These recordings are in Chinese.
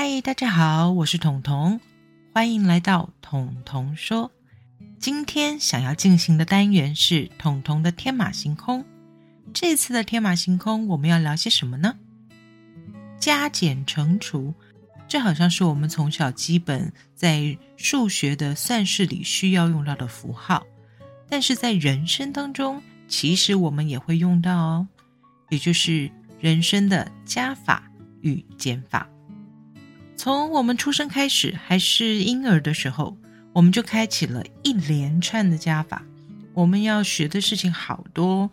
嗨，大家好，我是彤彤，欢迎来到彤彤说。今天想要进行的单元是彤彤的天马行空。这次的天马行空，我们要聊些什么呢？加减乘除，这好像是我们从小基本在数学的算式里需要用到的符号，但是在人生当中，其实我们也会用到哦，也就是人生的加法与减法。从我们出生开始，还是婴儿的时候，我们就开启了一连串的加法。我们要学的事情好多，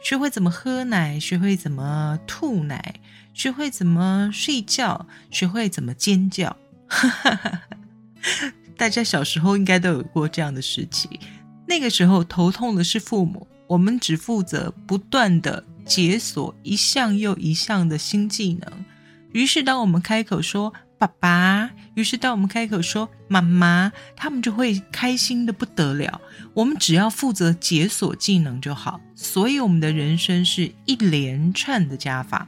学会怎么喝奶，学会怎么吐奶，学会怎么睡觉，学会怎么尖叫。大家小时候应该都有过这样的时期。那个时候头痛的是父母，我们只负责不断的解锁一项又一项的新技能。于是，当我们开口说，爸爸，于是当我们开口说妈妈，他们就会开心的不得了。我们只要负责解锁技能就好，所以我们的人生是一连串的加法。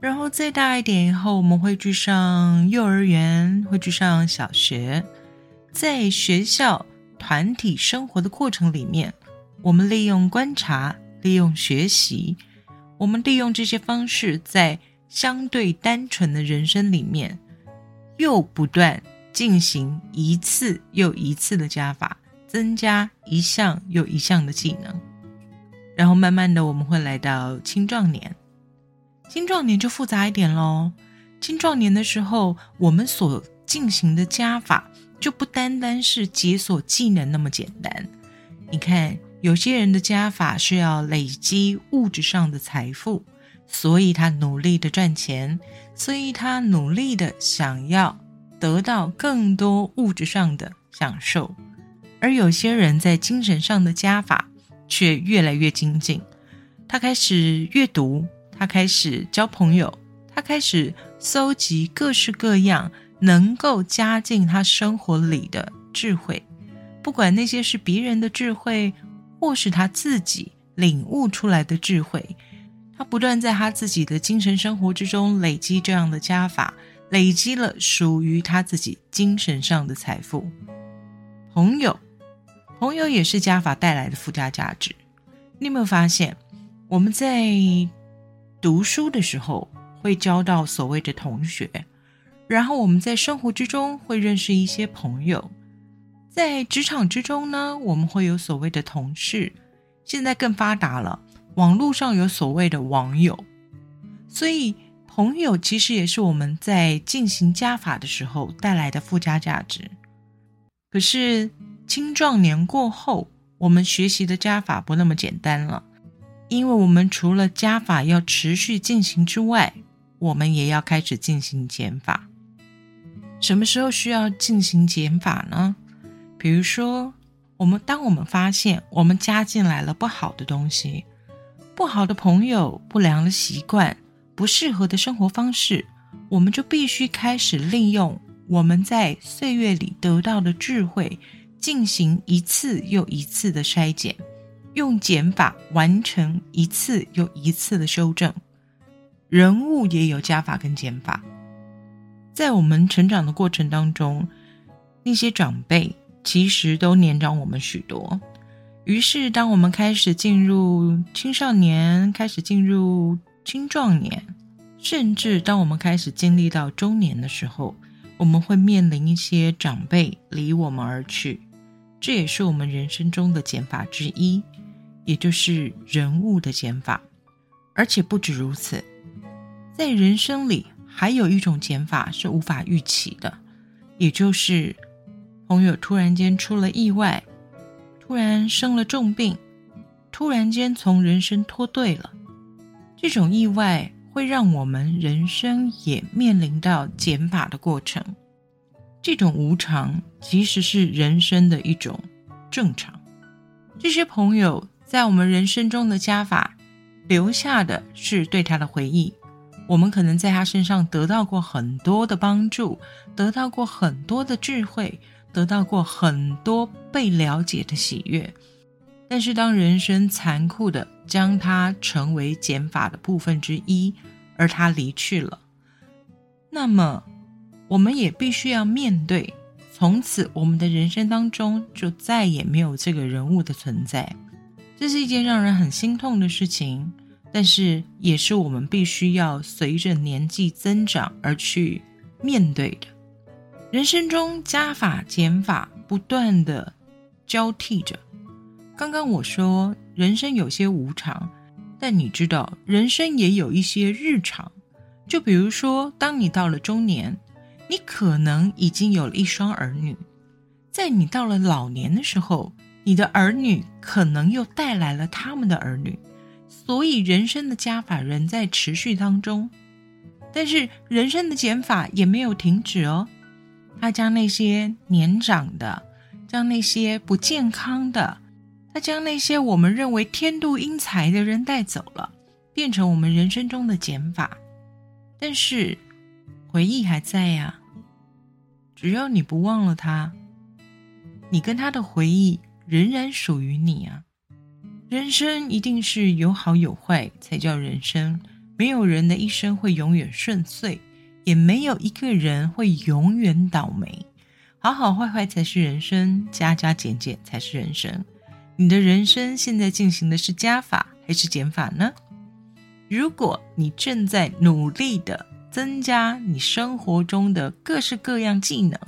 然后再大一点以后，我们会去上幼儿园，会去上小学。在学校团体生活的过程里面，我们利用观察，利用学习，我们利用这些方式，在相对单纯的人生里面。又不断进行一次又一次的加法，增加一项又一项的技能，然后慢慢的我们会来到青壮年。青壮年就复杂一点喽。青壮年的时候，我们所进行的加法就不单单是解锁技能那么简单。你看，有些人的加法是要累积物质上的财富。所以他努力的赚钱，所以他努力的想要得到更多物质上的享受，而有些人在精神上的加法却越来越精进。他开始阅读，他开始交朋友，他开始搜集各式各样能够加进他生活里的智慧，不管那些是别人的智慧，或是他自己领悟出来的智慧。他不断在他自己的精神生活之中累积这样的加法，累积了属于他自己精神上的财富。朋友，朋友也是加法带来的附加价值。你有没有发现，我们在读书的时候会交到所谓的同学，然后我们在生活之中会认识一些朋友，在职场之中呢，我们会有所谓的同事。现在更发达了。网络上有所谓的网友，所以朋友其实也是我们在进行加法的时候带来的附加价值。可是青壮年过后，我们学习的加法不那么简单了，因为我们除了加法要持续进行之外，我们也要开始进行减法。什么时候需要进行减法呢？比如说，我们当我们发现我们加进来了不好的东西。不好的朋友、不良的习惯、不适合的生活方式，我们就必须开始利用我们在岁月里得到的智慧，进行一次又一次的筛减，用减法完成一次又一次的修正。人物也有加法跟减法，在我们成长的过程当中，那些长辈其实都年长我们许多。于是，当我们开始进入青少年，开始进入青壮年，甚至当我们开始经历到中年的时候，我们会面临一些长辈离我们而去，这也是我们人生中的减法之一，也就是人物的减法。而且不止如此，在人生里还有一种减法是无法预期的，也就是朋友突然间出了意外。突然生了重病，突然间从人生脱队了，这种意外会让我们人生也面临到减法的过程。这种无常其实是人生的一种正常。这些朋友在我们人生中的加法，留下的是对他的回忆。我们可能在他身上得到过很多的帮助，得到过很多的智慧。得到过很多被了解的喜悦，但是当人生残酷的将它成为减法的部分之一，而他离去了，那么我们也必须要面对，从此我们的人生当中就再也没有这个人物的存在。这是一件让人很心痛的事情，但是也是我们必须要随着年纪增长而去面对的。人生中加法减法不断的交替着。刚刚我说人生有些无常，但你知道人生也有一些日常。就比如说，当你到了中年，你可能已经有了一双儿女；在你到了老年的时候，你的儿女可能又带来了他们的儿女。所以，人生的加法仍在持续当中，但是人生的减法也没有停止哦。他将那些年长的，将那些不健康的，他将那些我们认为天妒英才的人带走了，变成我们人生中的减法。但是回忆还在呀，只要你不忘了他，你跟他的回忆仍然属于你啊。人生一定是有好有坏才叫人生，没有人的一生会永远顺遂。也没有一个人会永远倒霉，好好坏坏才是人生，加加减减才是人生。你的人生现在进行的是加法还是减法呢？如果你正在努力的增加你生活中的各式各样技能，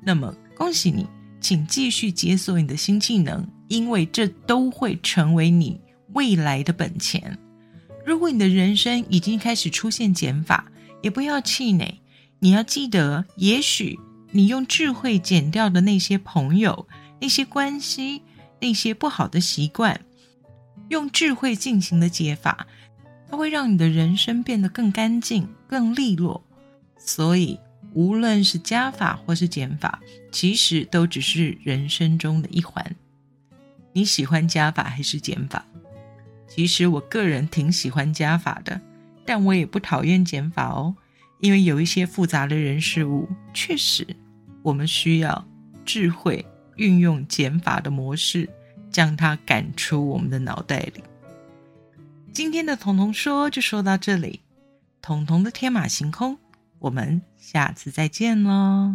那么恭喜你，请继续解锁你的新技能，因为这都会成为你未来的本钱。如果你的人生已经开始出现减法，也不要气馁，你要记得，也许你用智慧减掉的那些朋友、那些关系、那些不好的习惯，用智慧进行的解法，它会让你的人生变得更干净、更利落。所以，无论是加法或是减法，其实都只是人生中的一环。你喜欢加法还是减法？其实我个人挺喜欢加法的。但我也不讨厌减法哦，因为有一些复杂的人事物，确实我们需要智慧运用减法的模式，将它赶出我们的脑袋里。今天的童童说就说到这里，童童的天马行空，我们下次再见喽。